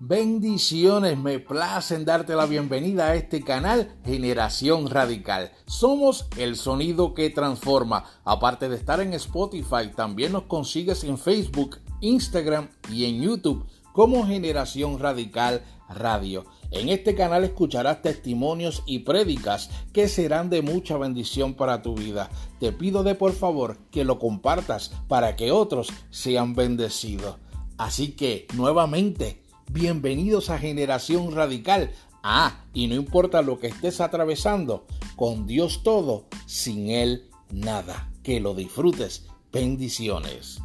Bendiciones, me placen darte la bienvenida a este canal Generación Radical. Somos el sonido que transforma. Aparte de estar en Spotify, también nos consigues en Facebook, Instagram y en YouTube como Generación Radical Radio. En este canal escucharás testimonios y prédicas que serán de mucha bendición para tu vida. Te pido de por favor que lo compartas para que otros sean bendecidos. Así que nuevamente Bienvenidos a Generación Radical. Ah, y no importa lo que estés atravesando, con Dios todo, sin Él nada. Que lo disfrutes. Bendiciones.